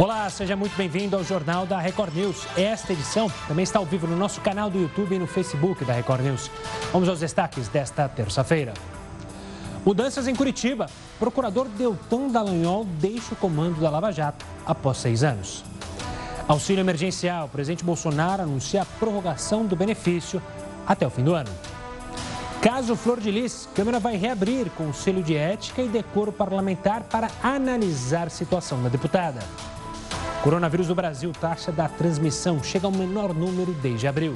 Olá, seja muito bem-vindo ao Jornal da Record News. Esta edição também está ao vivo no nosso canal do YouTube e no Facebook da Record News. Vamos aos destaques desta terça-feira. Mudanças em Curitiba. Procurador Deltan Dallagnol deixa o comando da Lava Jato após seis anos. Auxílio emergencial. O presidente Bolsonaro anuncia a prorrogação do benefício até o fim do ano. Caso Flor de Lis, Câmara vai reabrir Conselho de Ética e Decoro Parlamentar para analisar situação da deputada. Coronavírus do Brasil, taxa da transmissão chega ao menor número desde abril.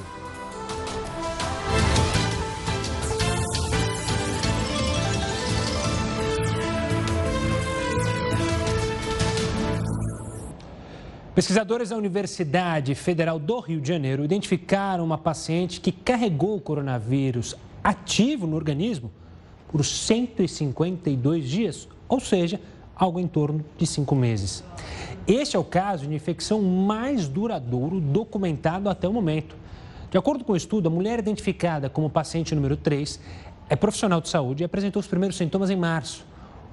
Pesquisadores da Universidade Federal do Rio de Janeiro identificaram uma paciente que carregou o coronavírus ativo no organismo por 152 dias, ou seja, algo em torno de cinco meses. Este é o caso de infecção mais duradouro documentado até o momento. De acordo com o estudo, a mulher identificada como paciente número 3 é profissional de saúde e apresentou os primeiros sintomas em março.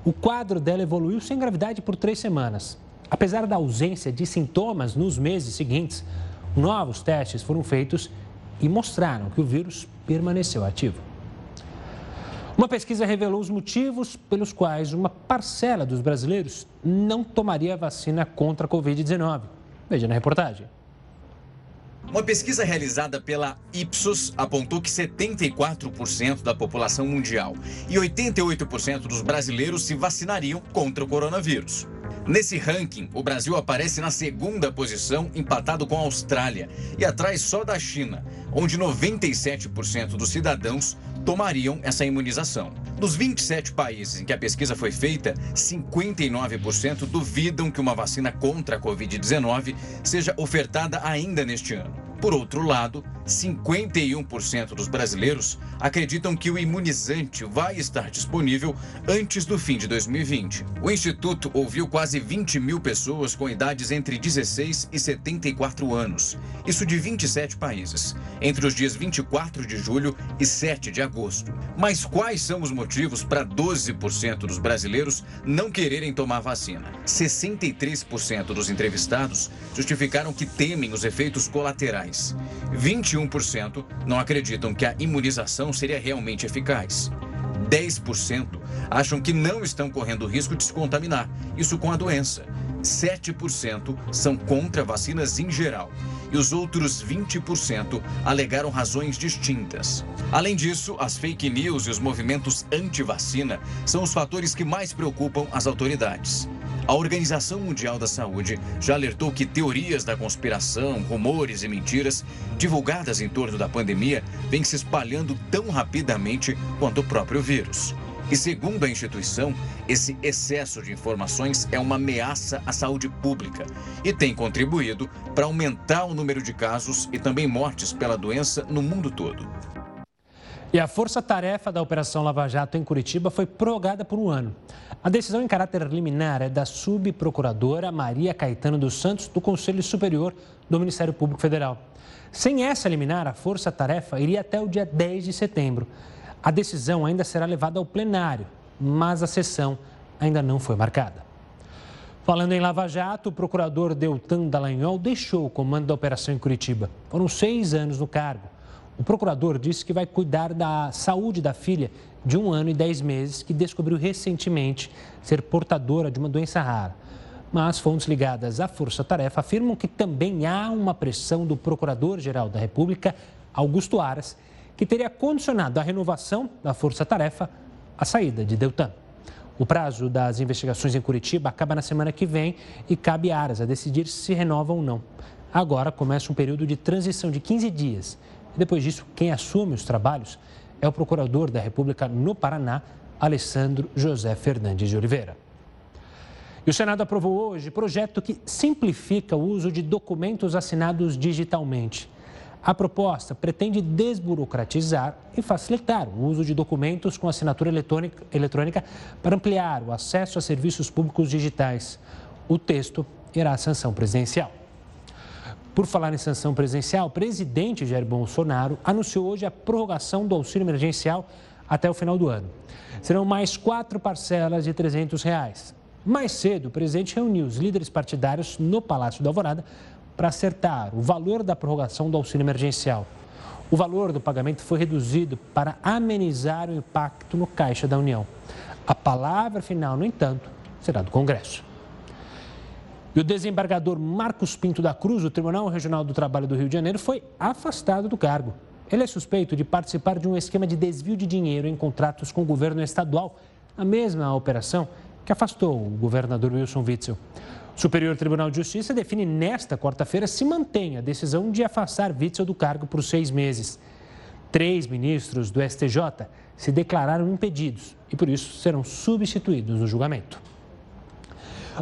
O quadro dela evoluiu sem gravidade por três semanas. Apesar da ausência de sintomas nos meses seguintes, novos testes foram feitos e mostraram que o vírus permaneceu ativo. Uma pesquisa revelou os motivos pelos quais uma parcela dos brasileiros não tomaria vacina contra a Covid-19. Veja na reportagem. Uma pesquisa realizada pela Ipsos apontou que 74% da população mundial e 88% dos brasileiros se vacinariam contra o coronavírus. Nesse ranking, o Brasil aparece na segunda posição, empatado com a Austrália, e atrás só da China, onde 97% dos cidadãos tomariam essa imunização. Dos 27 países em que a pesquisa foi feita, 59% duvidam que uma vacina contra a Covid-19 seja ofertada ainda neste ano. Por outro lado, 51% dos brasileiros acreditam que o imunizante vai estar disponível antes do fim de 2020. O Instituto ouviu quase 20 mil pessoas com idades entre 16 e 74 anos, isso de 27 países, entre os dias 24 de julho e 7 de agosto. Mas quais são os motivos para 12% dos brasileiros não quererem tomar vacina? 63% dos entrevistados justificaram que temem os efeitos colaterais 21% não acreditam que a imunização seria realmente eficaz. 10% acham que não estão correndo risco de se contaminar, isso com a doença. 7% são contra vacinas em geral e os outros 20% alegaram razões distintas. Além disso, as fake news e os movimentos anti-vacina são os fatores que mais preocupam as autoridades. A Organização Mundial da Saúde já alertou que teorias da conspiração, rumores e mentiras divulgadas em torno da pandemia vêm se espalhando tão rapidamente quanto o próprio vírus. E segundo a instituição, esse excesso de informações é uma ameaça à saúde pública e tem contribuído para aumentar o número de casos e também mortes pela doença no mundo todo. E a força-tarefa da Operação Lava Jato em Curitiba foi prorrogada por um ano. A decisão em caráter liminar é da subprocuradora Maria Caetano dos Santos, do Conselho Superior do Ministério Público Federal. Sem essa liminar, a força-tarefa iria até o dia 10 de setembro. A decisão ainda será levada ao plenário, mas a sessão ainda não foi marcada. Falando em Lava Jato, o procurador Deltan Dallagnol deixou o comando da operação em Curitiba. Foram seis anos no cargo. O procurador disse que vai cuidar da saúde da filha de um ano e dez meses, que descobriu recentemente ser portadora de uma doença rara. Mas fontes ligadas à Força Tarefa afirmam que também há uma pressão do Procurador-Geral da República, Augusto Aras, que teria condicionado a renovação da força-tarefa à saída de Deltan. O prazo das investigações em Curitiba acaba na semana que vem e cabe a Aras a decidir se renova ou não. Agora começa um período de transição de 15 dias. Depois disso, quem assume os trabalhos é o procurador da República no Paraná, Alessandro José Fernandes de Oliveira. E o Senado aprovou hoje projeto que simplifica o uso de documentos assinados digitalmente. A proposta pretende desburocratizar e facilitar o uso de documentos com assinatura eletrônica, eletrônica para ampliar o acesso a serviços públicos digitais. O texto irá à sanção presidencial. Por falar em sanção presidencial, o presidente Jair Bolsonaro anunciou hoje a prorrogação do auxílio emergencial até o final do ano. Serão mais quatro parcelas de 300 reais. Mais cedo, o presidente reuniu os líderes partidários no Palácio da Alvorada para acertar o valor da prorrogação do auxílio emergencial. O valor do pagamento foi reduzido para amenizar o impacto no caixa da União. A palavra final, no entanto, será do Congresso. E o desembargador Marcos Pinto da Cruz, do Tribunal Regional do Trabalho do Rio de Janeiro, foi afastado do cargo. Ele é suspeito de participar de um esquema de desvio de dinheiro em contratos com o governo estadual, a mesma operação que afastou o governador Wilson Witzel. O Superior Tribunal de Justiça define nesta quarta-feira se mantém a decisão de afastar Witzel do cargo por seis meses. Três ministros do STJ se declararam impedidos e, por isso, serão substituídos no julgamento.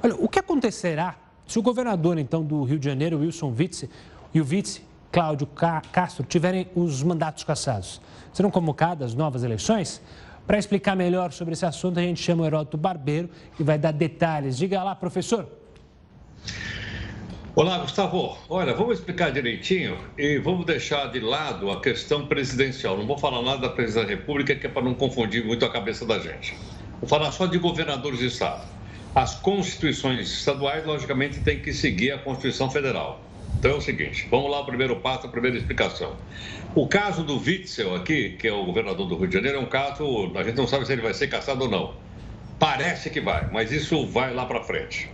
Olha, o que acontecerá se o governador, então, do Rio de Janeiro, Wilson Witzel, e o vice, Cláudio Castro, tiverem os mandatos cassados? Serão convocadas novas eleições? Para explicar melhor sobre esse assunto, a gente chama o Heródoto Barbeiro, que vai dar detalhes. Diga lá, professor. Olá, Gustavo. Olha, vamos explicar direitinho e vamos deixar de lado a questão presidencial. Não vou falar nada da presidência da República, que é para não confundir muito a cabeça da gente. Vou falar só de governadores de estado. As constituições estaduais, logicamente, têm que seguir a Constituição Federal. Então é o seguinte, vamos lá, o primeiro passo, a primeira explicação. O caso do Witzel aqui, que é o governador do Rio de Janeiro, é um caso, a gente não sabe se ele vai ser caçado ou não. Parece que vai, mas isso vai lá para frente.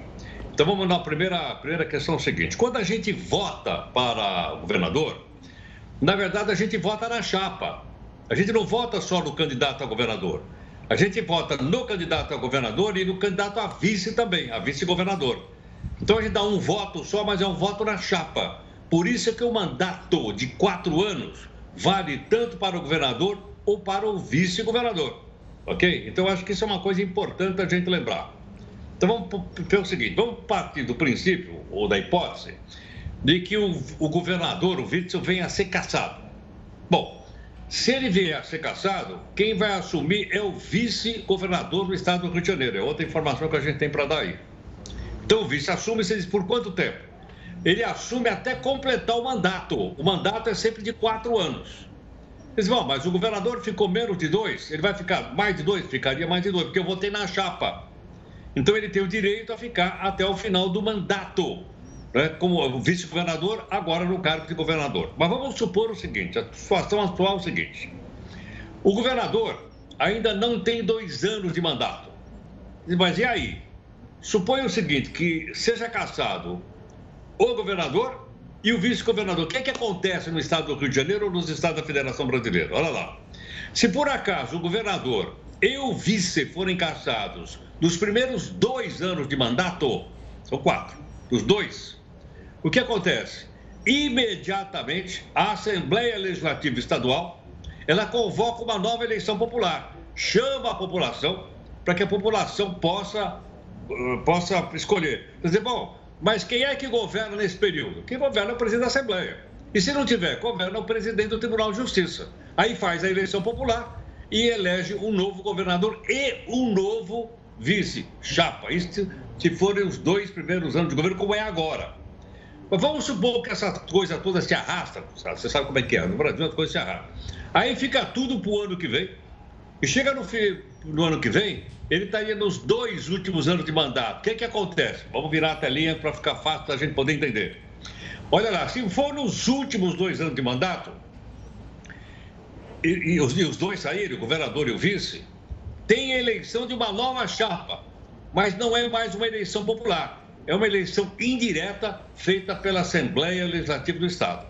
Então vamos na primeira, primeira questão seguinte. Quando a gente vota para governador, na verdade a gente vota na chapa. A gente não vota só no candidato a governador. A gente vota no candidato a governador e no candidato a vice também, a vice-governador. Então a gente dá um voto só, mas é um voto na chapa. Por isso é que o mandato de quatro anos vale tanto para o governador ou para o vice-governador. Ok? Então acho que isso é uma coisa importante a gente lembrar. Então vamos ver o seguinte: vamos partir do princípio, ou da hipótese, de que o, o governador, o Witzel, venha a ser caçado. Bom, se ele vier a ser caçado, quem vai assumir é o vice-governador do estado do Rio de Janeiro. É outra informação que a gente tem para dar aí. Então o vice assume, você diz, por quanto tempo? Ele assume até completar o mandato. O mandato é sempre de quatro anos. Eles vão, mas o governador ficou menos de dois, ele vai ficar mais de dois? Ficaria mais de dois, porque eu votei na chapa. Então ele tem o direito a ficar até o final do mandato, né? como vice-governador, agora no cargo de governador. Mas vamos supor o seguinte: a situação atual é o seguinte: o governador ainda não tem dois anos de mandato. Mas e aí? Suponha o seguinte, que seja caçado o governador e o vice-governador. O que é que acontece no estado do Rio de Janeiro ou nos estados da Federação Brasileira? Olha lá. Se por acaso o governador e o vice forem caçados nos primeiros dois anos de mandato, são quatro, dos dois, o que acontece? Imediatamente, a Assembleia Legislativa Estadual, ela convoca uma nova eleição popular, chama a população para que a população possa possa escolher. Quer dizer, bom, mas quem é que governa nesse período? Quem governa é o presidente da Assembleia. E se não tiver, governa o presidente do Tribunal de Justiça. Aí faz a eleição popular e elege um novo governador e um novo vice, chapa. Isso se forem os dois primeiros anos de governo, como é agora. Mas vamos supor que essa coisa toda se arrasta, você sabe como é que é, no Brasil as coisas se arrastam. Aí fica tudo para o ano que vem, e chega no, fim, no ano que vem, ele estaria tá nos dois últimos anos de mandato. O que, é que acontece? Vamos virar a telinha para ficar fácil da gente poder entender. Olha lá, se for nos últimos dois anos de mandato, e, e, os, e os dois saírem, o governador e o vice, tem a eleição de uma nova chapa, mas não é mais uma eleição popular. É uma eleição indireta feita pela Assembleia Legislativa do Estado.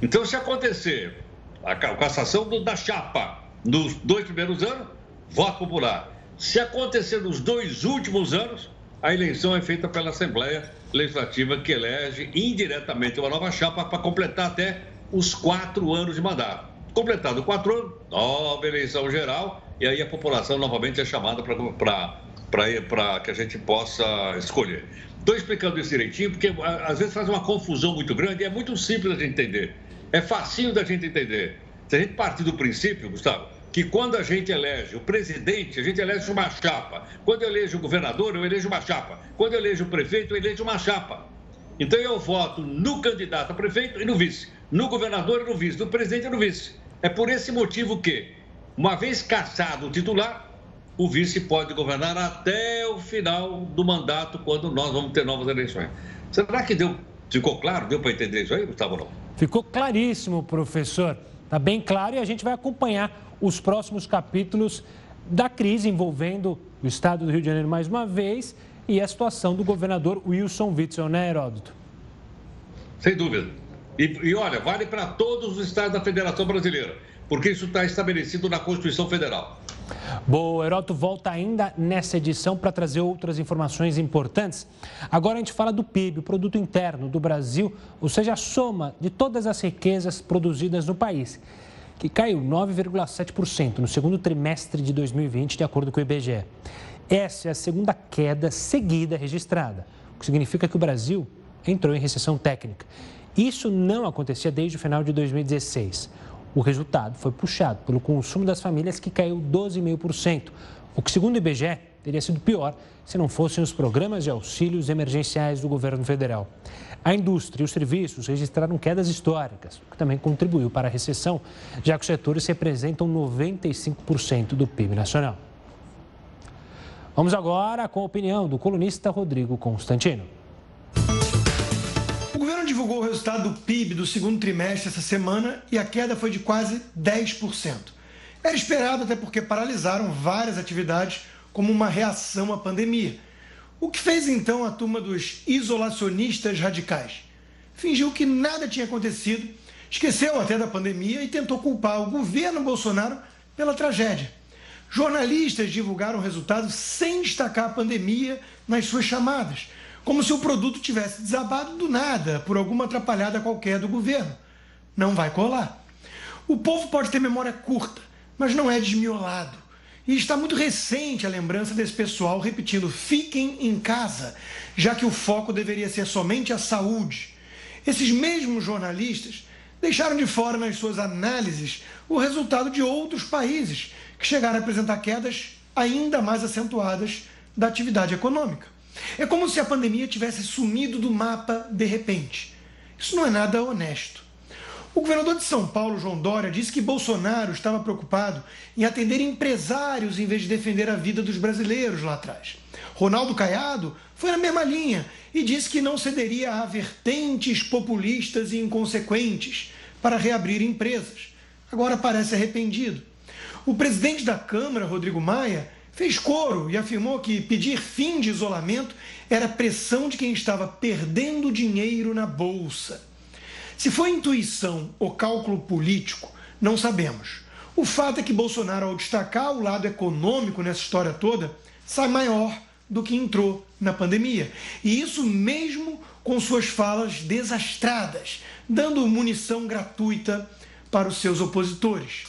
Então, se acontecer a cassação do, da chapa nos dois primeiros anos, voto popular. Se acontecer nos dois últimos anos, a eleição é feita pela Assembleia Legislativa, que elege indiretamente uma nova chapa para completar até os quatro anos de mandato. Completado quatro anos, nova eleição geral, e aí a população novamente é chamada para que a gente possa escolher. Estou explicando isso direitinho, porque às vezes faz uma confusão muito grande e é muito simples de entender. É facinho da gente entender. Se a gente partir do princípio, Gustavo, que quando a gente elege o presidente, a gente elege uma chapa. Quando eu elejo o governador, eu elejo uma chapa. Quando eu elejo o prefeito, eu elejo uma chapa. Então eu voto no candidato a prefeito e no vice, no governador e no vice, no presidente e no vice. É por esse motivo que, uma vez caçado o titular, o vice pode governar até o final do mandato, quando nós vamos ter novas eleições. Será que deu, ficou claro? Deu para entender isso aí, Gustavo? Não? Ficou claríssimo, professor. Está bem claro e a gente vai acompanhar os próximos capítulos da crise envolvendo o estado do Rio de Janeiro mais uma vez e a situação do governador Wilson Witzel, né, Heródoto? Sem dúvida. E, e olha, vale para todos os estados da Federação Brasileira, porque isso está estabelecido na Constituição Federal. Boa, o Heroto volta ainda nessa edição para trazer outras informações importantes. Agora a gente fala do PIB, o Produto Interno do Brasil, ou seja, a soma de todas as riquezas produzidas no país, que caiu 9,7% no segundo trimestre de 2020, de acordo com o IBGE. Essa é a segunda queda seguida registrada, o que significa que o Brasil entrou em recessão técnica. Isso não acontecia desde o final de 2016. O resultado foi puxado pelo consumo das famílias, que caiu 12,5%, o que, segundo o IBGE, teria sido pior se não fossem os programas de auxílios emergenciais do governo federal. A indústria e os serviços registraram quedas históricas, o que também contribuiu para a recessão, já que os setores representam 95% do PIB nacional. Vamos agora com a opinião do colunista Rodrigo Constantino. Divulgou o resultado do PIB do segundo trimestre essa semana e a queda foi de quase 10%. Era esperado até porque paralisaram várias atividades como uma reação à pandemia. O que fez então a turma dos isolacionistas radicais? Fingiu que nada tinha acontecido, esqueceu até da pandemia e tentou culpar o governo Bolsonaro pela tragédia. Jornalistas divulgaram resultados sem destacar a pandemia nas suas chamadas, como se o produto tivesse desabado do nada por alguma atrapalhada qualquer do governo. Não vai colar. O povo pode ter memória curta, mas não é desmiolado. E está muito recente a lembrança desse pessoal repetindo: fiquem em casa, já que o foco deveria ser somente a saúde. Esses mesmos jornalistas deixaram de fora nas suas análises o resultado de outros países que chegaram a apresentar quedas ainda mais acentuadas da atividade econômica. É como se a pandemia tivesse sumido do mapa de repente. Isso não é nada honesto. O governador de São Paulo, João Dória, disse que Bolsonaro estava preocupado em atender empresários em vez de defender a vida dos brasileiros lá atrás. Ronaldo Caiado foi na mesma linha e disse que não cederia a vertentes populistas e inconsequentes para reabrir empresas. Agora parece arrependido. O presidente da Câmara, Rodrigo Maia, fez coro e afirmou que pedir fim de isolamento era pressão de quem estava perdendo dinheiro na bolsa. Se foi intuição ou cálculo político, não sabemos. O fato é que Bolsonaro, ao destacar o lado econômico nessa história toda, sai maior do que entrou na pandemia. E isso mesmo com suas falas desastradas, dando munição gratuita para os seus opositores.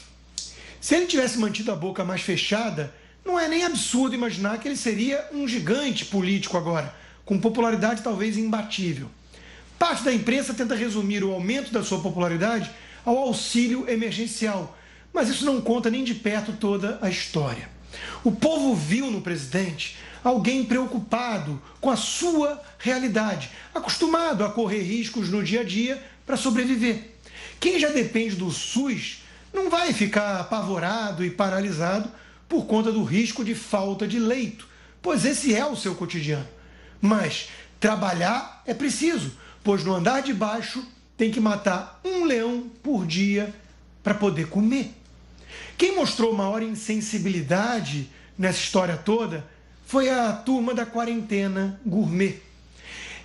Se ele tivesse mantido a boca mais fechada, não é nem absurdo imaginar que ele seria um gigante político agora, com popularidade talvez imbatível. Parte da imprensa tenta resumir o aumento da sua popularidade ao auxílio emergencial, mas isso não conta nem de perto toda a história. O povo viu no presidente alguém preocupado com a sua realidade, acostumado a correr riscos no dia a dia para sobreviver. Quem já depende do SUS não vai ficar apavorado e paralisado por conta do risco de falta de leito, pois esse é o seu cotidiano. Mas trabalhar é preciso, pois no andar de baixo tem que matar um leão por dia para poder comer. Quem mostrou maior insensibilidade nessa história toda foi a turma da quarentena gourmet.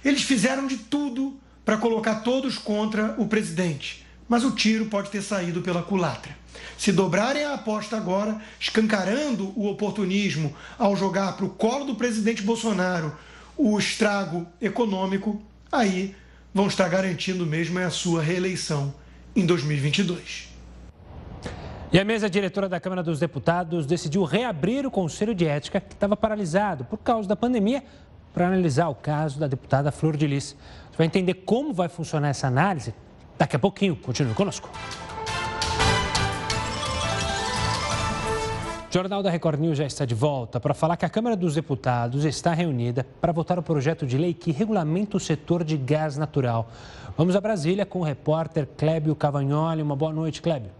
Eles fizeram de tudo para colocar todos contra o presidente mas o tiro pode ter saído pela culatra. Se dobrarem a aposta agora, escancarando o oportunismo ao jogar para o colo do presidente Bolsonaro o estrago econômico, aí vão estar garantindo mesmo a sua reeleição em 2022. E a mesa diretora da Câmara dos Deputados decidiu reabrir o Conselho de Ética, que estava paralisado por causa da pandemia, para analisar o caso da deputada Flor de Lis. Você vai entender como vai funcionar essa análise daqui a pouquinho. Continue conosco. O Jornal da Record News já está de volta para falar que a Câmara dos Deputados está reunida para votar o projeto de lei que regulamenta o setor de gás natural. Vamos a Brasília com o repórter Clébio Cavagnoli. Uma boa noite, Clébio.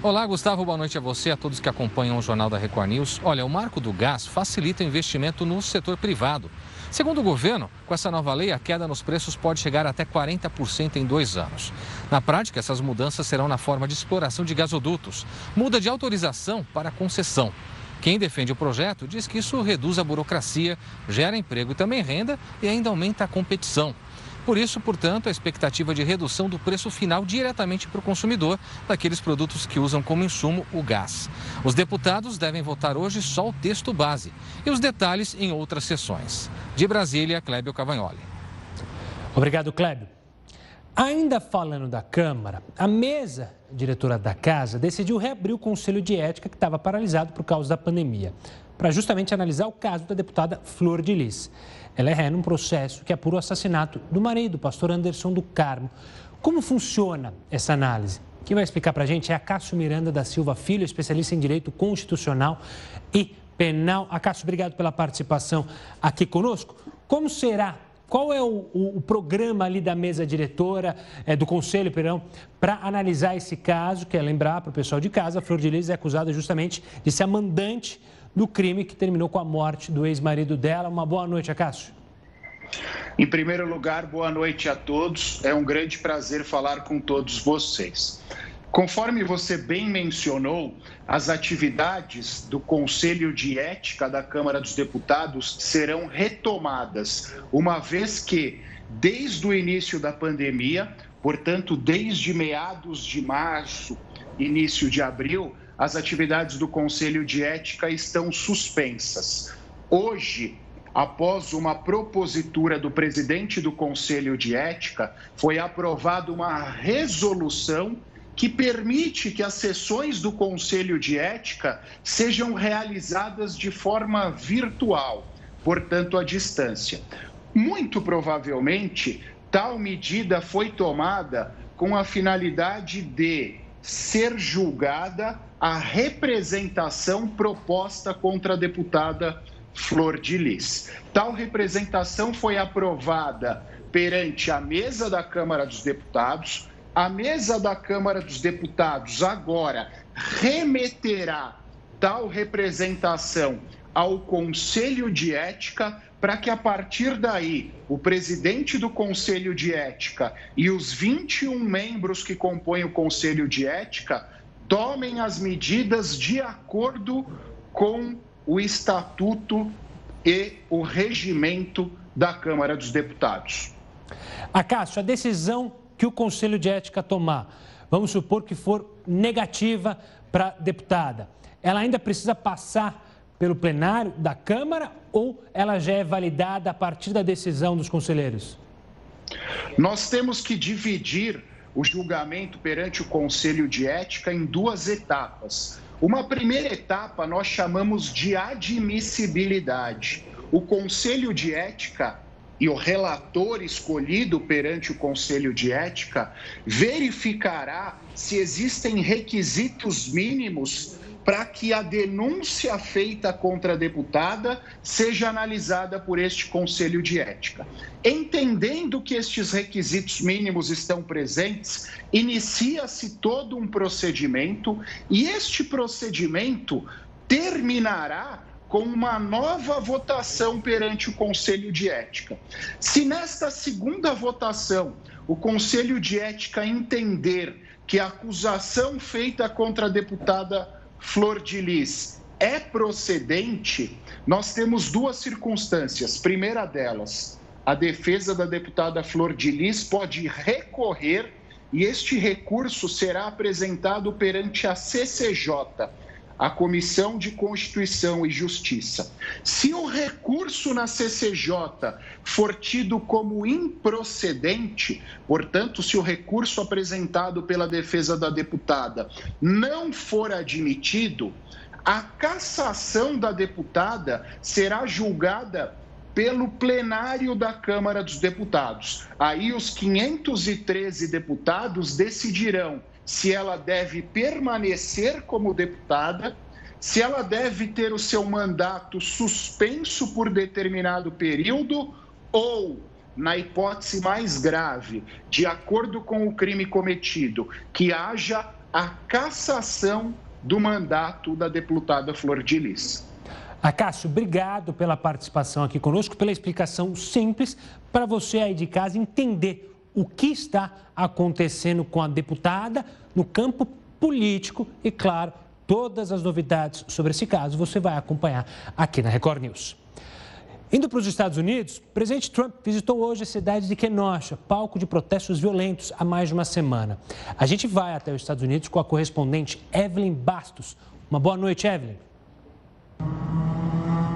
Olá, Gustavo. Boa noite a você, a todos que acompanham o Jornal da Record News. Olha, o marco do gás facilita o investimento no setor privado. Segundo o governo, com essa nova lei, a queda nos preços pode chegar até 40% em dois anos. Na prática, essas mudanças serão na forma de exploração de gasodutos, muda de autorização para concessão. Quem defende o projeto diz que isso reduz a burocracia, gera emprego e também renda e ainda aumenta a competição. Por isso, portanto, a expectativa de redução do preço final diretamente para o consumidor daqueles produtos que usam como insumo o gás. Os deputados devem votar hoje só o texto base e os detalhes em outras sessões. De Brasília, Clébio Cavagnoli. Obrigado, Clébio. Ainda falando da Câmara, a mesa diretora da Casa decidiu reabrir o Conselho de Ética que estava paralisado por causa da pandemia, para justamente analisar o caso da deputada Flor de Lis. Ela é ré num processo que apura o assassinato do marido, pastor Anderson do Carmo. Como funciona essa análise? Quem vai explicar para a gente é a Cássio Miranda da Silva Filho, especialista em Direito Constitucional e Penal. Acácio, obrigado pela participação aqui conosco. Como será qual é o, o, o, programa ali da mesa diretora, é, do conselho, perdão, para analisar esse caso? Que é lembrar para o pessoal de casa, a Flor de Lis é acusada justamente de ser a mandante do crime que terminou com a morte do ex-marido dela. Uma boa noite, Acácio. Em primeiro lugar, boa noite a todos. É um grande prazer falar com todos vocês. Conforme você bem mencionou, as atividades do Conselho de Ética da Câmara dos Deputados serão retomadas, uma vez que, desde o início da pandemia, portanto, desde meados de março, início de abril, as atividades do Conselho de Ética estão suspensas. Hoje, após uma propositura do presidente do Conselho de Ética, foi aprovada uma resolução que permite que as sessões do Conselho de Ética sejam realizadas de forma virtual, portanto, à distância. Muito provavelmente, tal medida foi tomada com a finalidade de ser julgada a representação proposta contra a deputada Flor de Lis. Tal representação foi aprovada perante a mesa da Câmara dos Deputados. A mesa da Câmara dos Deputados agora remeterá tal representação ao Conselho de Ética para que a partir daí o presidente do Conselho de Ética e os 21 membros que compõem o Conselho de Ética tomem as medidas de acordo com o estatuto e o regimento da Câmara dos Deputados. Acácio, a decisão que o Conselho de Ética tomar, vamos supor que for negativa para a deputada, ela ainda precisa passar pelo plenário da Câmara ou ela já é validada a partir da decisão dos conselheiros? Nós temos que dividir o julgamento perante o Conselho de Ética em duas etapas. Uma primeira etapa nós chamamos de admissibilidade. O Conselho de Ética e o relator escolhido perante o Conselho de Ética verificará se existem requisitos mínimos para que a denúncia feita contra a deputada seja analisada por este Conselho de Ética. Entendendo que estes requisitos mínimos estão presentes, inicia-se todo um procedimento e este procedimento terminará com uma nova votação perante o Conselho de Ética. Se nesta segunda votação o Conselho de Ética entender que a acusação feita contra a deputada Flor de Lis é procedente, nós temos duas circunstâncias. Primeira delas, a defesa da deputada Flor de Lis pode recorrer e este recurso será apresentado perante a CCJ, a Comissão de Constituição e Justiça. Se o recurso na CCJ for tido como improcedente, portanto, se o recurso apresentado pela defesa da deputada não for admitido, a cassação da deputada será julgada pelo plenário da Câmara dos Deputados. Aí os 513 deputados decidirão se ela deve permanecer como deputada, se ela deve ter o seu mandato suspenso por determinado período ou, na hipótese mais grave, de acordo com o crime cometido, que haja a cassação do mandato da deputada Flor de Lis. Acácio, obrigado pela participação aqui conosco, pela explicação simples para você aí de casa entender o que está acontecendo com a deputada no campo político e, claro, todas as novidades sobre esse caso você vai acompanhar aqui na Record News. Indo para os Estados Unidos, o presidente Trump visitou hoje a cidade de Kenosha, palco de protestos violentos há mais de uma semana. A gente vai até os Estados Unidos com a correspondente Evelyn Bastos. Uma boa noite, Evelyn.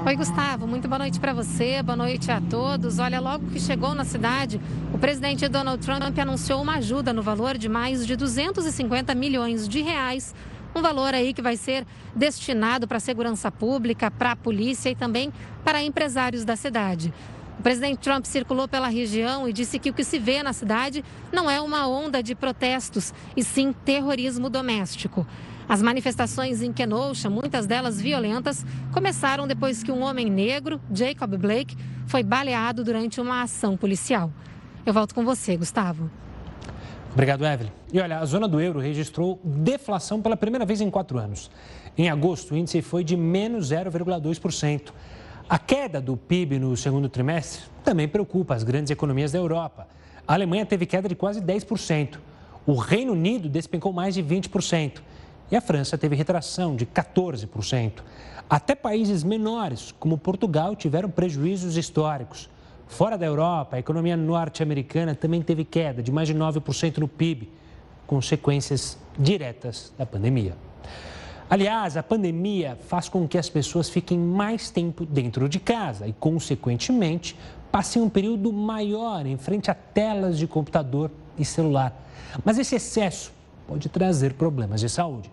Oi, Gustavo, muito boa noite para você, boa noite a todos. Olha, logo que chegou na cidade, o presidente Donald Trump anunciou uma ajuda no valor de mais de 250 milhões de reais. Um valor aí que vai ser destinado para a segurança pública, para a polícia e também para empresários da cidade. O presidente Trump circulou pela região e disse que o que se vê na cidade não é uma onda de protestos, e sim terrorismo doméstico. As manifestações em Kenosha, muitas delas violentas, começaram depois que um homem negro, Jacob Blake, foi baleado durante uma ação policial. Eu volto com você, Gustavo. Obrigado, Evelyn. E olha, a zona do euro registrou deflação pela primeira vez em quatro anos. Em agosto, o índice foi de menos 0,2%. A queda do PIB no segundo trimestre também preocupa as grandes economias da Europa. A Alemanha teve queda de quase 10%. O Reino Unido despencou mais de 20% e a França teve retração de 14%. Até países menores, como Portugal, tiveram prejuízos históricos. Fora da Europa, a economia norte-americana também teve queda de mais de 9% no PIB, consequências diretas da pandemia. Aliás, a pandemia faz com que as pessoas fiquem mais tempo dentro de casa e, consequentemente, passem um período maior em frente a telas de computador e celular. Mas esse excesso pode trazer problemas de saúde.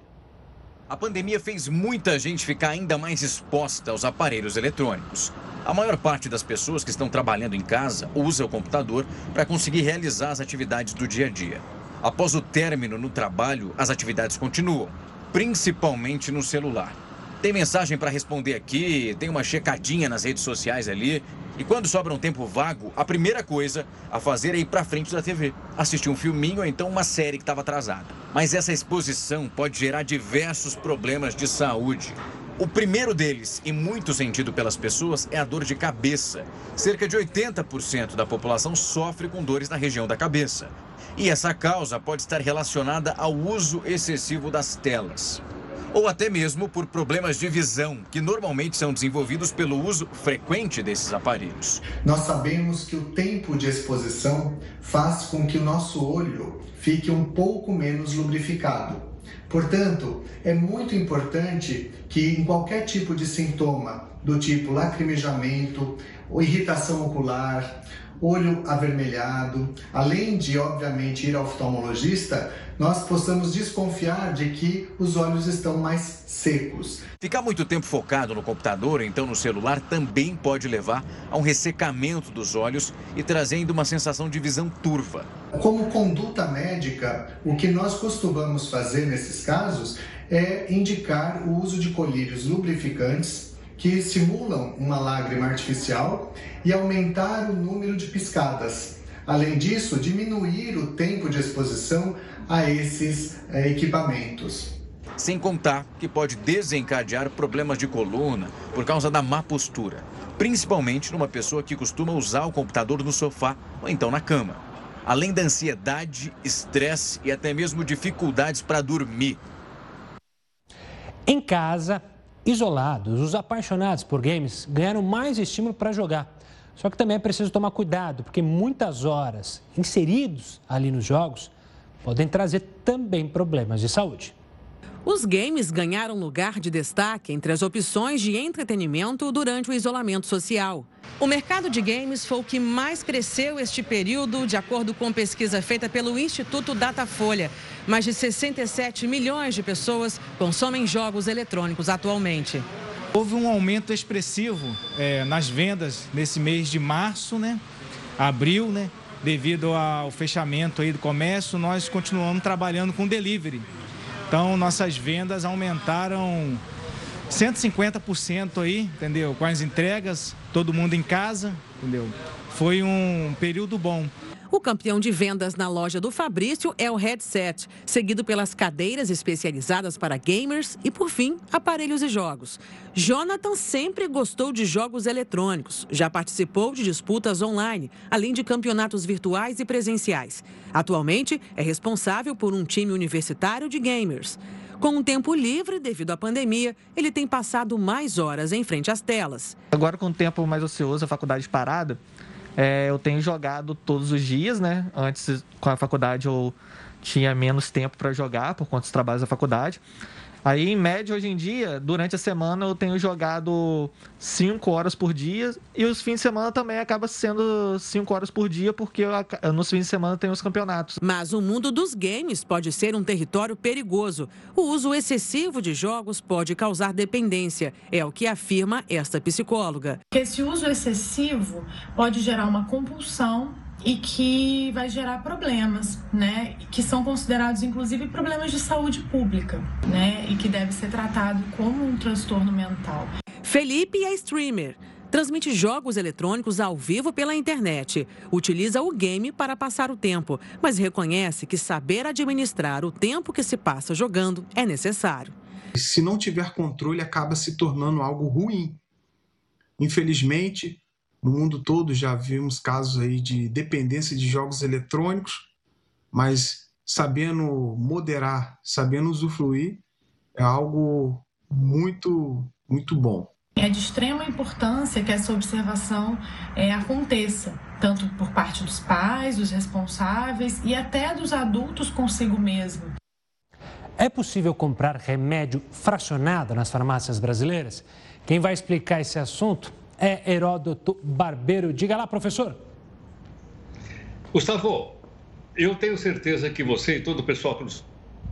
A pandemia fez muita gente ficar ainda mais exposta aos aparelhos eletrônicos. A maior parte das pessoas que estão trabalhando em casa usa o computador para conseguir realizar as atividades do dia a dia. Após o término no trabalho, as atividades continuam, principalmente no celular. Tem mensagem para responder aqui, tem uma checadinha nas redes sociais ali. E quando sobra um tempo vago, a primeira coisa a fazer é ir para frente da TV, assistir um filminho ou então uma série que estava atrasada. Mas essa exposição pode gerar diversos problemas de saúde. O primeiro deles, e muito sentido pelas pessoas, é a dor de cabeça. Cerca de 80% da população sofre com dores na região da cabeça. E essa causa pode estar relacionada ao uso excessivo das telas ou até mesmo por problemas de visão, que normalmente são desenvolvidos pelo uso frequente desses aparelhos. Nós sabemos que o tempo de exposição faz com que o nosso olho fique um pouco menos lubrificado. Portanto, é muito importante que em qualquer tipo de sintoma, do tipo lacrimejamento, ou irritação ocular, olho avermelhado, além de, obviamente, ir ao oftalmologista, nós possamos desconfiar de que os olhos estão mais secos. Ficar muito tempo focado no computador, então no celular, também pode levar a um ressecamento dos olhos e trazendo uma sensação de visão turva. Como conduta médica, o que nós costumamos fazer nesses casos é indicar o uso de colírios lubrificantes que simulam uma lágrima artificial e aumentar o número de piscadas. Além disso, diminuir o tempo de exposição a esses eh, equipamentos. Sem contar que pode desencadear problemas de coluna por causa da má postura, principalmente numa pessoa que costuma usar o computador no sofá ou então na cama. Além da ansiedade, estresse e até mesmo dificuldades para dormir. Em casa, isolados, os apaixonados por games ganharam mais estímulo para jogar. Só que também é preciso tomar cuidado, porque muitas horas inseridos ali nos jogos podem trazer também problemas de saúde. Os games ganharam lugar de destaque entre as opções de entretenimento durante o isolamento social. O mercado de games foi o que mais cresceu este período, de acordo com pesquisa feita pelo Instituto Datafolha. Mais de 67 milhões de pessoas consomem jogos eletrônicos atualmente. Houve um aumento expressivo é, nas vendas nesse mês de março, né? Abril, né? Devido ao fechamento aí do comércio, nós continuamos trabalhando com delivery. Então, nossas vendas aumentaram 150% aí, entendeu? Com as entregas, todo mundo em casa, entendeu? Foi um período bom. O campeão de vendas na loja do Fabrício é o headset, seguido pelas cadeiras especializadas para gamers e, por fim, aparelhos e jogos. Jonathan sempre gostou de jogos eletrônicos, já participou de disputas online, além de campeonatos virtuais e presenciais. Atualmente, é responsável por um time universitário de gamers. Com um tempo livre devido à pandemia, ele tem passado mais horas em frente às telas. Agora, com o tempo mais ocioso, a faculdade parada, é, eu tenho jogado todos os dias, né? Antes, com a faculdade, eu tinha menos tempo para jogar por conta dos trabalhos da faculdade. Aí, em média, hoje em dia, durante a semana, eu tenho jogado 5 horas por dia e os fins de semana também acaba sendo 5 horas por dia, porque eu, nos fins de semana tem os campeonatos. Mas o mundo dos games pode ser um território perigoso. O uso excessivo de jogos pode causar dependência, é o que afirma esta psicóloga. Esse uso excessivo pode gerar uma compulsão e que vai gerar problemas, né? Que são considerados inclusive problemas de saúde pública, né? E que deve ser tratado como um transtorno mental. Felipe é streamer. Transmite jogos eletrônicos ao vivo pela internet. Utiliza o game para passar o tempo, mas reconhece que saber administrar o tempo que se passa jogando é necessário. Se não tiver controle, acaba se tornando algo ruim. Infelizmente, no mundo todo já vimos casos aí de dependência de jogos eletrônicos, mas sabendo moderar, sabendo usufruir, é algo muito, muito bom. É de extrema importância que essa observação é, aconteça, tanto por parte dos pais, dos responsáveis e até dos adultos consigo mesmo. É possível comprar remédio fracionado nas farmácias brasileiras? Quem vai explicar esse assunto é Heródoto Barbeiro. Diga lá, professor. Gustavo, eu tenho certeza que você e todo o pessoal que nos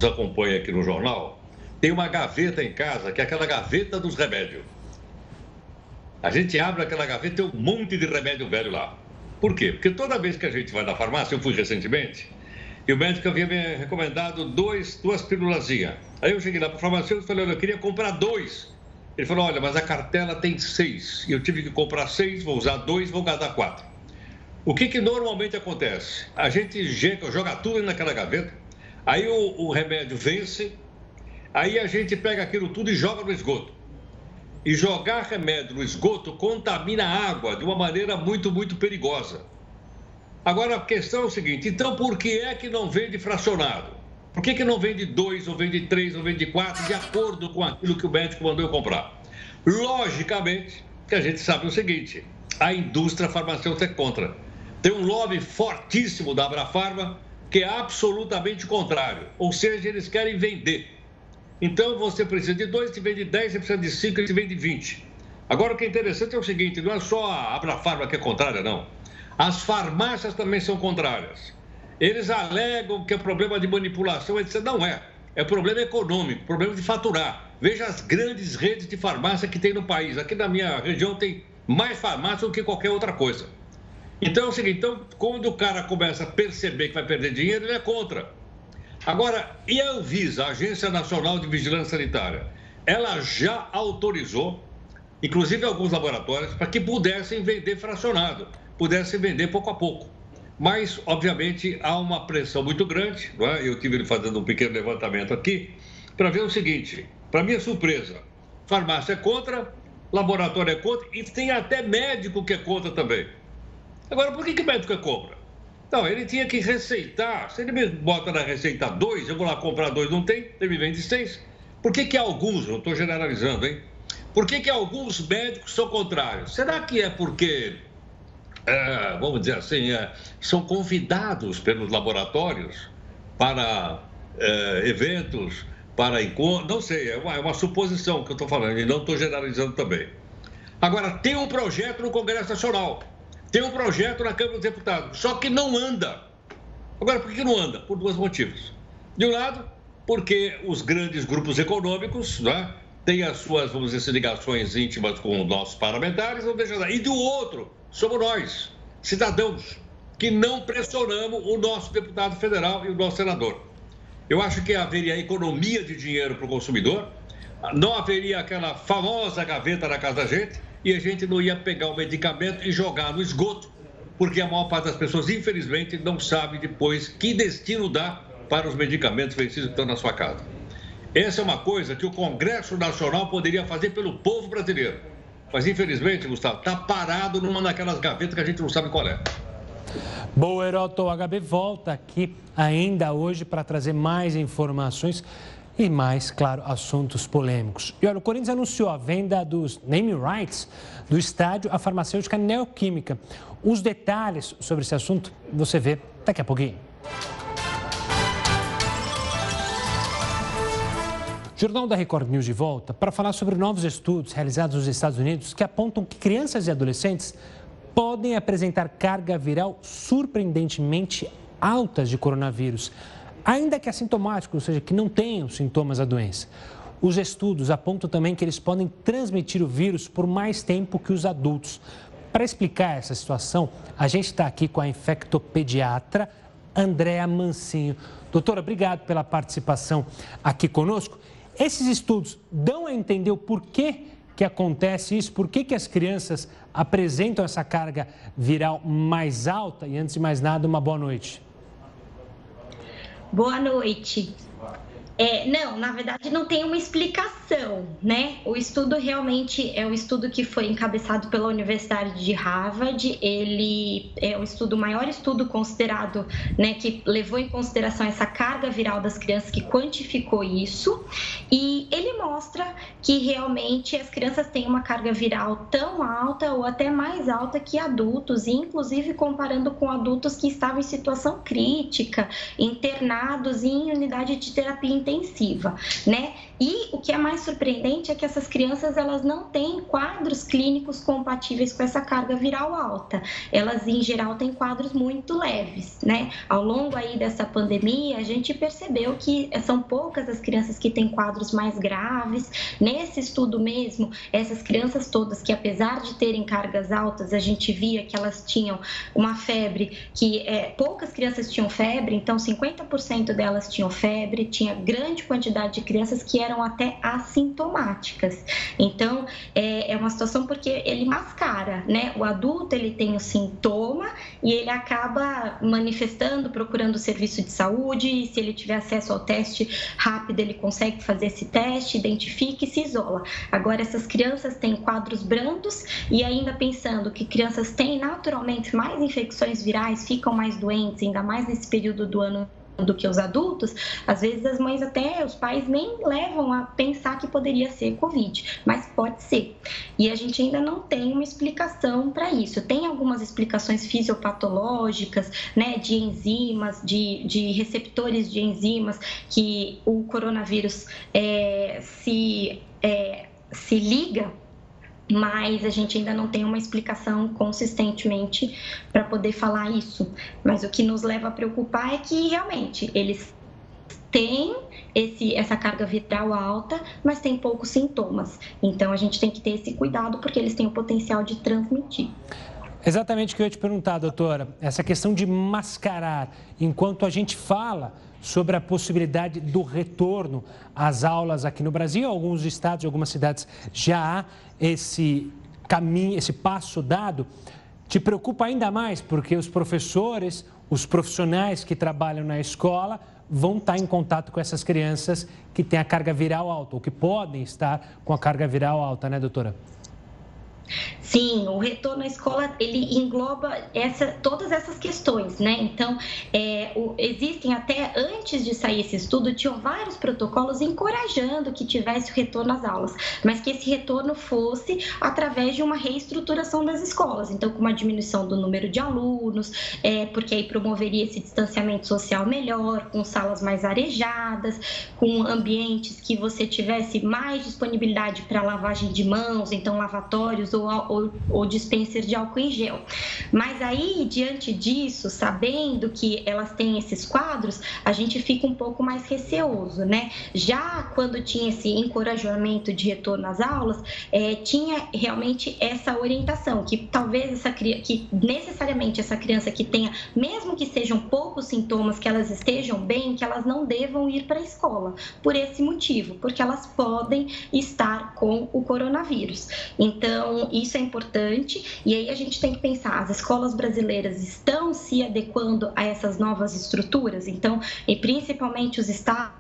acompanha aqui no jornal tem uma gaveta em casa, que é aquela gaveta dos remédios. A gente abre aquela gaveta e tem um monte de remédio velho lá. Por quê? Porque toda vez que a gente vai na farmácia, eu fui recentemente, e o médico havia me recomendado dois, duas pílulazinhas. Aí eu cheguei lá para a farmácia e falei, olha, eu queria comprar dois. Ele falou: olha, mas a cartela tem seis. E eu tive que comprar seis, vou usar dois, vou gastar quatro. O que, que normalmente acontece? A gente joga tudo naquela gaveta, aí o, o remédio vence, aí a gente pega aquilo tudo e joga no esgoto. E jogar remédio no esgoto contamina a água de uma maneira muito, muito perigosa. Agora a questão é o seguinte: então por que é que não vende fracionado? Por que, que não vende dois, ou vende três, ou vende quatro, de acordo com aquilo que o médico mandou eu comprar? Logicamente que a gente sabe o seguinte: a indústria farmacêutica é contra. Tem um lobby fortíssimo da Abrafarma que é absolutamente contrário, ou seja, eles querem vender. Então você precisa de dois, se vende 10, você precisa de cinco, se vende 20. Agora o que é interessante é o seguinte: não é só a Abrafarma que é contrária, não. As farmácias também são contrárias. Eles alegam que é problema de manipulação, etc. Não é. É problema econômico, problema de faturar. Veja as grandes redes de farmácia que tem no país. Aqui na minha região tem mais farmácia do que qualquer outra coisa. Então é o seguinte: então, quando o cara começa a perceber que vai perder dinheiro, ele é contra. Agora, e a Anvisa, a Agência Nacional de Vigilância Sanitária? Ela já autorizou, inclusive alguns laboratórios, para que pudessem vender fracionado, pudessem vender pouco a pouco. Mas, obviamente, há uma pressão muito grande. É? Eu tive fazendo um pequeno levantamento aqui para ver o seguinte: para minha surpresa, farmácia é contra, laboratório é contra e tem até médico que é contra também. Agora, por que, que médico é contra? Não, ele tinha que receitar. Se ele me bota na receita dois, eu vou lá comprar dois, não tem, ele me vende seis. Por que, que alguns, não estou generalizando, hein? Por que, que alguns médicos são contrários? Será que é porque é, vamos dizer assim, é, são convidados pelos laboratórios para é, eventos, para encontros, não sei, é uma, é uma suposição que eu estou falando e não estou generalizando também. Agora, tem um projeto no Congresso Nacional, tem um projeto na Câmara dos Deputados, só que não anda. Agora, por que não anda? Por dois motivos. De um lado, porque os grandes grupos econômicos né, têm as suas, vamos dizer, ligações íntimas com os nossos parlamentares, não deixa nada. E do outro, somos nós, cidadãos, que não pressionamos o nosso deputado federal e o nosso senador. Eu acho que haveria economia de dinheiro para o consumidor, não haveria aquela famosa gaveta na casa da gente e a gente não ia pegar o medicamento e jogar no esgoto porque a maior parte das pessoas, infelizmente, não sabe depois que destino dá para os medicamentos vencidos que estão na sua casa. Essa é uma coisa que o Congresso Nacional poderia fazer pelo povo brasileiro. Mas, infelizmente, Gustavo, está parado numa daquelas gavetas que a gente não sabe qual é. Boa, Heroto. O HB volta aqui ainda hoje para trazer mais informações e mais, claro, assuntos polêmicos. E olha, o Corinthians anunciou a venda dos name rights do estádio à farmacêutica Neoquímica. Os detalhes sobre esse assunto você vê daqui a pouquinho. Jornal da Record News de volta para falar sobre novos estudos realizados nos Estados Unidos que apontam que crianças e adolescentes podem apresentar carga viral surpreendentemente altas de coronavírus, ainda que assintomáticos, ou seja, que não tenham sintomas da doença. Os estudos apontam também que eles podem transmitir o vírus por mais tempo que os adultos. Para explicar essa situação, a gente está aqui com a infectopediatra Andréa Mancinho. Doutora, obrigado pela participação aqui conosco. Esses estudos dão a entender o porquê que acontece isso, por que, que as crianças apresentam essa carga viral mais alta? E antes de mais nada, uma boa noite. Boa noite. É, não, na verdade não tem uma explicação, né? O estudo realmente é um estudo que foi encabeçado pela Universidade de Harvard. Ele é o estudo, maior estudo considerado, né, que levou em consideração essa carga viral das crianças, que quantificou isso. E ele mostra que realmente as crianças têm uma carga viral tão alta ou até mais alta que adultos, inclusive comparando com adultos que estavam em situação crítica, internados em unidade de terapia intensiva, né? E o que é mais surpreendente é que essas crianças elas não têm quadros clínicos compatíveis com essa carga viral alta. Elas em geral têm quadros muito leves, né? Ao longo aí dessa pandemia, a gente percebeu que são poucas as crianças que têm quadros mais graves. Nesse estudo mesmo, essas crianças todas que apesar de terem cargas altas, a gente via que elas tinham uma febre que é, poucas crianças tinham febre, então 50% delas tinham febre, tinha grande quantidade de crianças que eram até assintomáticas. Então, é, é uma situação porque ele mascara, né? O adulto, ele tem o sintoma e ele acaba manifestando, procurando o serviço de saúde, e se ele tiver acesso ao teste rápido, ele consegue fazer esse teste, identifica e se isola. Agora, essas crianças têm quadros brandos e ainda pensando que crianças têm naturalmente mais infecções virais, ficam mais doentes, ainda mais nesse período do ano do que os adultos, às vezes as mães até, os pais nem levam a pensar que poderia ser Covid, mas pode ser. E a gente ainda não tem uma explicação para isso. Tem algumas explicações fisiopatológicas, né, de enzimas, de, de receptores de enzimas que o coronavírus é, se, é, se liga mas a gente ainda não tem uma explicação consistentemente para poder falar isso. Mas o que nos leva a preocupar é que realmente eles têm esse, essa carga viral alta, mas têm poucos sintomas. Então a gente tem que ter esse cuidado porque eles têm o potencial de transmitir. Exatamente o que eu ia te perguntar, doutora. Essa questão de mascarar enquanto a gente fala sobre a possibilidade do retorno às aulas aqui no Brasil. Alguns estados, algumas cidades já há esse caminho, esse passo dado. Te preocupa ainda mais porque os professores, os profissionais que trabalham na escola vão estar em contato com essas crianças que têm a carga viral alta, ou que podem estar com a carga viral alta, né, doutora? Sim, o retorno à escola ele engloba essa, todas essas questões, né? Então, é, o, existem até antes de sair esse estudo, tinham vários protocolos encorajando que tivesse o retorno às aulas, mas que esse retorno fosse através de uma reestruturação das escolas. Então, com uma diminuição do número de alunos, é, porque aí promoveria esse distanciamento social melhor, com salas mais arejadas, com ambientes que você tivesse mais disponibilidade para lavagem de mãos, então lavatórios ou, ou, ou dispenser de álcool em gel. Mas aí, diante disso, sabendo que elas têm esses quadros, a gente fica um pouco mais receoso, né? Já quando tinha esse encorajamento de retorno às aulas, é, tinha realmente essa orientação, que talvez essa que necessariamente essa criança que tenha, mesmo que sejam poucos sintomas, que elas estejam bem, que elas não devam ir para a escola, por esse motivo, porque elas podem estar com o coronavírus. Então, Então, isso é importante. E aí a gente tem que pensar: as escolas brasileiras estão se adequando a essas novas estruturas? Então, e principalmente os estados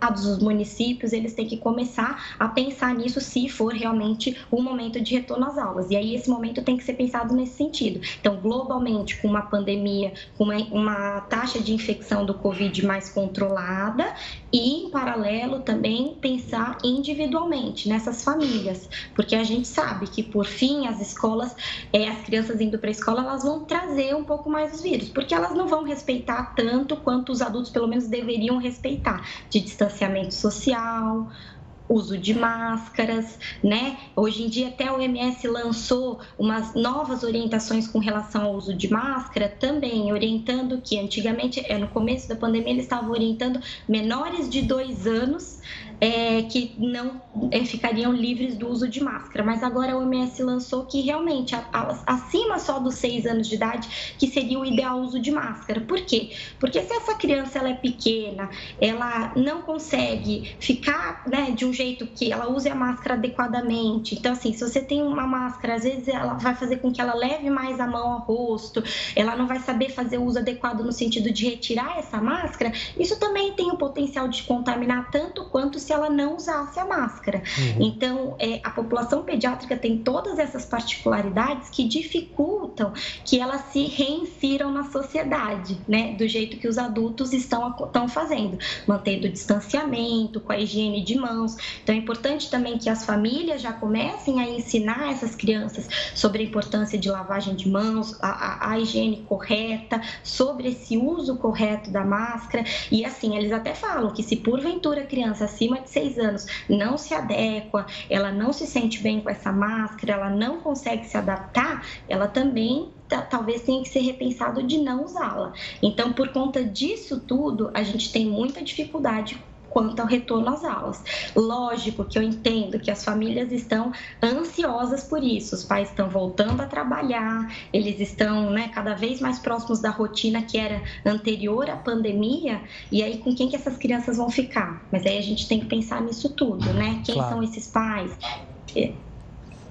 os municípios, eles têm que começar a pensar nisso se for realmente o momento de retorno às aulas. E aí esse momento tem que ser pensado nesse sentido. Então, globalmente, com uma pandemia, com uma taxa de infecção do Covid mais controlada e, em paralelo, também pensar individualmente nessas famílias, porque a gente sabe que, por fim, as escolas, é, as crianças indo para a escola, elas vão trazer um pouco mais os vírus, porque elas não vão respeitar tanto quanto os adultos, pelo menos, deveriam respeitar, de distanciamento social, uso de máscaras, né? Hoje em dia até o OMS lançou umas novas orientações com relação ao uso de máscara, também orientando que antigamente, é, no começo da pandemia, eles estavam orientando menores de dois anos é, que não é, ficariam livres do uso de máscara. Mas agora a OMS lançou que realmente a, a, acima só dos seis anos de idade que seria o ideal uso de máscara. Por quê? Porque se essa criança ela é pequena, ela não consegue ficar né, de um jeito que ela use a máscara adequadamente. Então, assim, se você tem uma máscara, às vezes ela vai fazer com que ela leve mais a mão ao rosto, ela não vai saber fazer o uso adequado no sentido de retirar essa máscara. Isso também tem o potencial de contaminar tanto quanto se ela não usasse a máscara. Uhum. Então, é, a população pediátrica tem todas essas particularidades que dificultam que elas se reinsiram na sociedade, né? Do jeito que os adultos estão, estão fazendo, mantendo o distanciamento, com a higiene de mãos. Então, é importante também que as famílias já comecem a ensinar essas crianças sobre a importância de lavagem de mãos, a, a, a higiene correta, sobre esse uso correto da máscara. E assim, eles até falam que se porventura a criança acima de seis anos não se adequa, ela não se sente bem com essa máscara, ela não consegue se adaptar, ela também talvez tenha que ser repensado de não usá-la. Então, por conta disso tudo, a gente tem muita dificuldade quanto ao retorno às aulas. Lógico que eu entendo que as famílias estão ansiosas por isso, os pais estão voltando a trabalhar, eles estão né, cada vez mais próximos da rotina que era anterior à pandemia, e aí com quem que essas crianças vão ficar? Mas aí a gente tem que pensar nisso tudo, né? Quem claro. são esses pais?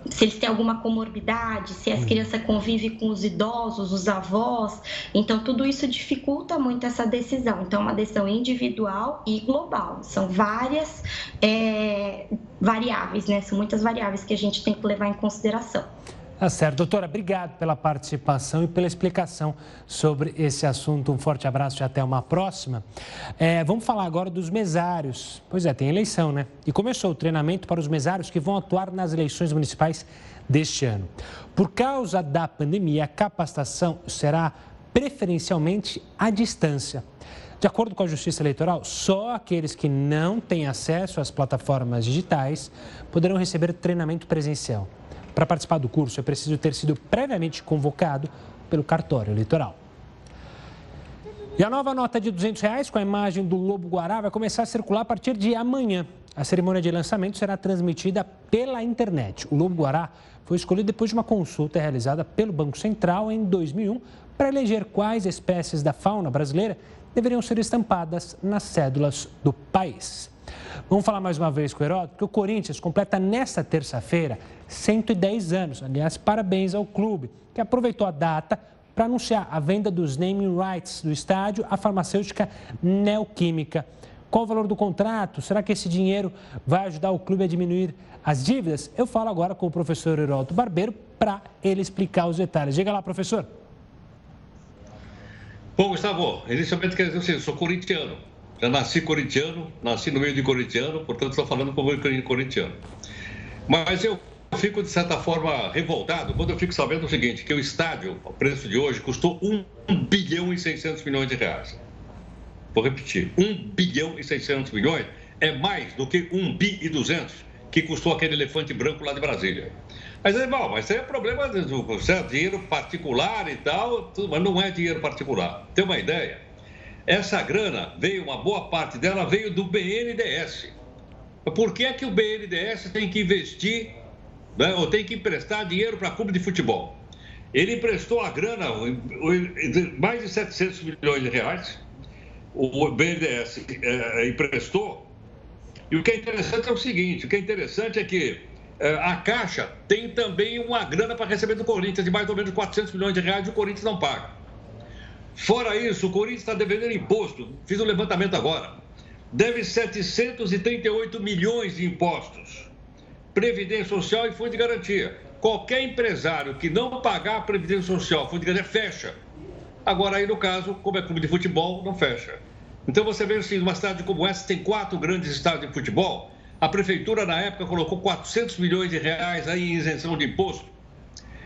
Se eles têm alguma comorbidade, se as crianças convivem com os idosos, os avós. Então, tudo isso dificulta muito essa decisão. Então, é uma decisão individual e global. São várias é, variáveis, né? São muitas variáveis que a gente tem que levar em consideração. Tá certo. Doutora, obrigado pela participação e pela explicação sobre esse assunto. Um forte abraço e até uma próxima. É, vamos falar agora dos mesários. Pois é, tem eleição, né? E começou o treinamento para os mesários que vão atuar nas eleições municipais deste ano. Por causa da pandemia, a capacitação será preferencialmente à distância. De acordo com a Justiça Eleitoral, só aqueles que não têm acesso às plataformas digitais poderão receber treinamento presencial. Para participar do curso, é preciso ter sido previamente convocado pelo cartório eleitoral. E a nova nota de 200 reais com a imagem do Lobo Guará vai começar a circular a partir de amanhã. A cerimônia de lançamento será transmitida pela internet. O Lobo Guará foi escolhido depois de uma consulta realizada pelo Banco Central em 2001 para eleger quais espécies da fauna brasileira deveriam ser estampadas nas cédulas do país. Vamos falar mais uma vez com o Heródoto, porque o Corinthians completa nesta terça-feira 110 anos. Aliás, parabéns ao clube, que aproveitou a data para anunciar a venda dos naming rights do estádio à farmacêutica Neoquímica. Qual o valor do contrato? Será que esse dinheiro vai ajudar o clube a diminuir as dívidas? Eu falo agora com o professor Heródoto Barbeiro para ele explicar os detalhes. Diga lá, professor. Bom, Gustavo, inicialmente quer dizer assim, eu sou corintiano. Já nasci corintiano, nasci no meio de corintiano, portanto estou falando como corintiano. Mas eu fico, de certa forma, revoltado quando eu fico sabendo o seguinte, que o estádio, o preço de hoje, custou 1 bilhão e 600 milhões de reais. Vou repetir, 1 bilhão e 600 milhões é mais do que 1 bi e 200 que custou aquele elefante branco lá de Brasília. Mas, bom, mas é problema certo? dinheiro particular e tal, mas não é dinheiro particular. Tem uma ideia? Essa grana veio, uma boa parte dela veio do BNDES. Por que é que o BNDES tem que investir né, ou tem que emprestar dinheiro para clube de futebol? Ele emprestou a grana, mais de 700 milhões de reais, o BNDES é, emprestou. E o que é interessante é o seguinte: o que é interessante é que é, a Caixa tem também uma grana para receber do Corinthians de mais ou menos 400 milhões de reais e o Corinthians não paga. Fora isso, o Corinthians está devendo imposto. Fiz o um levantamento agora. Deve 738 milhões de impostos. Previdência Social e Fundo de Garantia. Qualquer empresário que não pagar a Previdência Social, Fundo de Garantia, fecha. Agora, aí no caso, como é clube de futebol, não fecha. Então você vê assim, numa cidade como essa, tem quatro grandes estádios de futebol a prefeitura, na época, colocou 400 milhões de reais aí em isenção de imposto.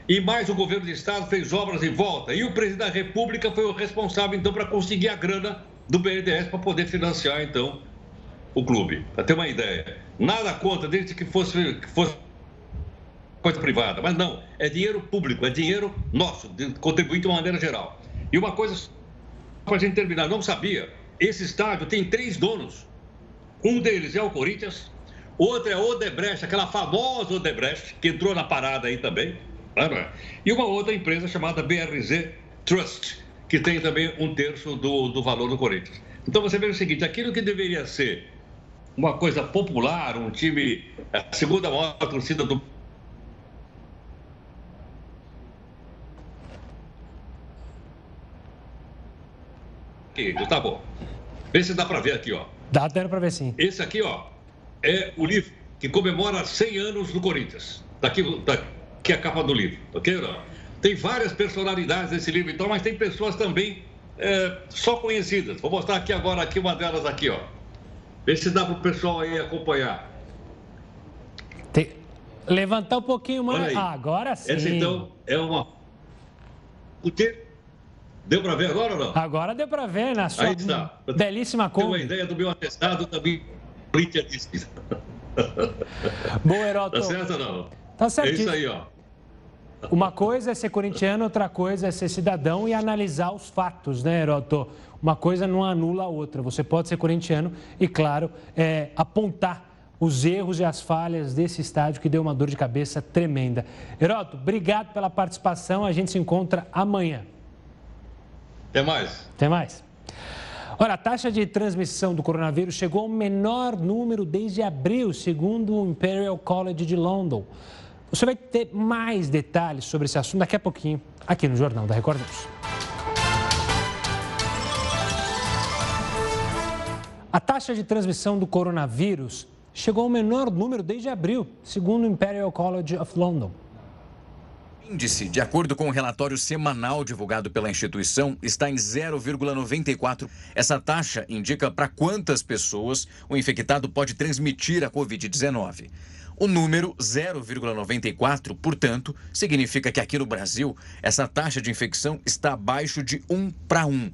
E mais o governo do estado fez obras em volta. E o presidente da República foi o responsável, então, para conseguir a grana do BNDES para poder financiar, então, o clube. Para ter uma ideia. Nada contra, desde que fosse, que fosse coisa privada. Mas não, é dinheiro público, é dinheiro nosso, contribuinte de uma maneira geral. E uma coisa, para a gente terminar, não sabia, esse estádio tem três donos. Um deles é o Corinthians, Outra é Odebrecht, aquela famosa Odebrecht, que entrou na parada aí também. Né, e uma outra empresa chamada BRZ Trust, que tem também um terço do, do valor do Corinthians. Então você vê o seguinte: aquilo que deveria ser uma coisa popular, um time, a segunda maior torcida do Tá bom. Vê se dá para ver aqui, ó. Dá, dá para ver sim. Esse aqui, ó, é o livro que comemora 100 anos do Corinthians. Daqui, daqui a capa do livro, ok? Não? Tem várias personalidades nesse livro, então, mas tem pessoas também é, só conhecidas. Vou mostrar aqui agora aqui uma delas aqui, ó. Vê se dá para o pessoal aí acompanhar. Tem... Levantar um pouquinho mais. Ah, agora sim. Essa então é uma. O quê? Deu para ver agora ou não? Agora deu para ver na sua belíssima cor. Tem uma ideia do meu atestado também. Boa, Heroto. Tá certo ou não? Tá certo. É isso aí, ó. Uma coisa é ser corintiano, outra coisa é ser cidadão e analisar os fatos, né, Heroto? Uma coisa não anula a outra. Você pode ser corintiano e, claro, é, apontar os erros e as falhas desse estádio que deu uma dor de cabeça tremenda. Heroto, obrigado pela participação. A gente se encontra amanhã. Até mais. Até mais. Olha, a taxa de transmissão do coronavírus chegou ao menor número desde abril, segundo o Imperial College de London. Você vai ter mais detalhes sobre esse assunto daqui a pouquinho, aqui no Jornal da Record News. A taxa de transmissão do coronavírus chegou ao menor número desde abril, segundo o Imperial College of London índice, de acordo com o um relatório semanal divulgado pela instituição, está em 0,94. Essa taxa indica para quantas pessoas o infectado pode transmitir a Covid-19. O número 0,94, portanto, significa que aqui no Brasil essa taxa de infecção está abaixo de 1 para 1,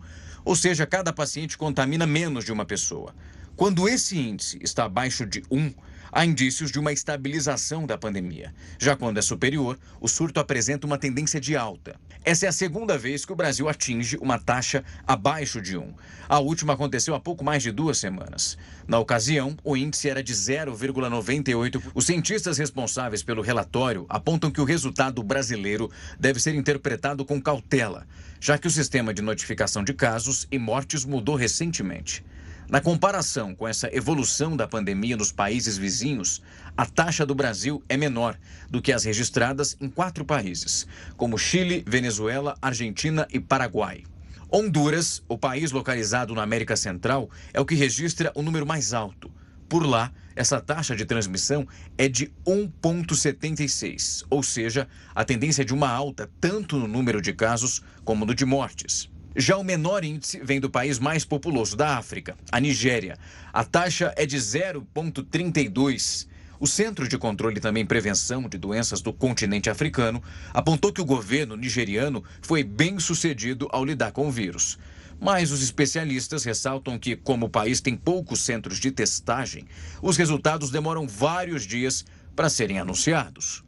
ou seja, cada paciente contamina menos de uma pessoa. Quando esse índice está abaixo de 1, há indícios de uma estabilização da pandemia. Já quando é superior, o surto apresenta uma tendência de alta. Essa é a segunda vez que o Brasil atinge uma taxa abaixo de 1. A última aconteceu há pouco mais de duas semanas. Na ocasião, o índice era de 0,98. Os cientistas responsáveis pelo relatório apontam que o resultado brasileiro deve ser interpretado com cautela, já que o sistema de notificação de casos e mortes mudou recentemente. Na comparação com essa evolução da pandemia nos países vizinhos, a taxa do Brasil é menor do que as registradas em quatro países, como Chile, Venezuela, Argentina e Paraguai. Honduras, o país localizado na América Central, é o que registra o número mais alto. Por lá, essa taxa de transmissão é de 1,76, ou seja, a tendência é de uma alta tanto no número de casos como no de mortes. Já o menor índice vem do país mais populoso da África, a Nigéria. A taxa é de 0,32. O Centro de Controle e também Prevenção de Doenças do continente africano apontou que o governo nigeriano foi bem sucedido ao lidar com o vírus. Mas os especialistas ressaltam que, como o país tem poucos centros de testagem, os resultados demoram vários dias para serem anunciados.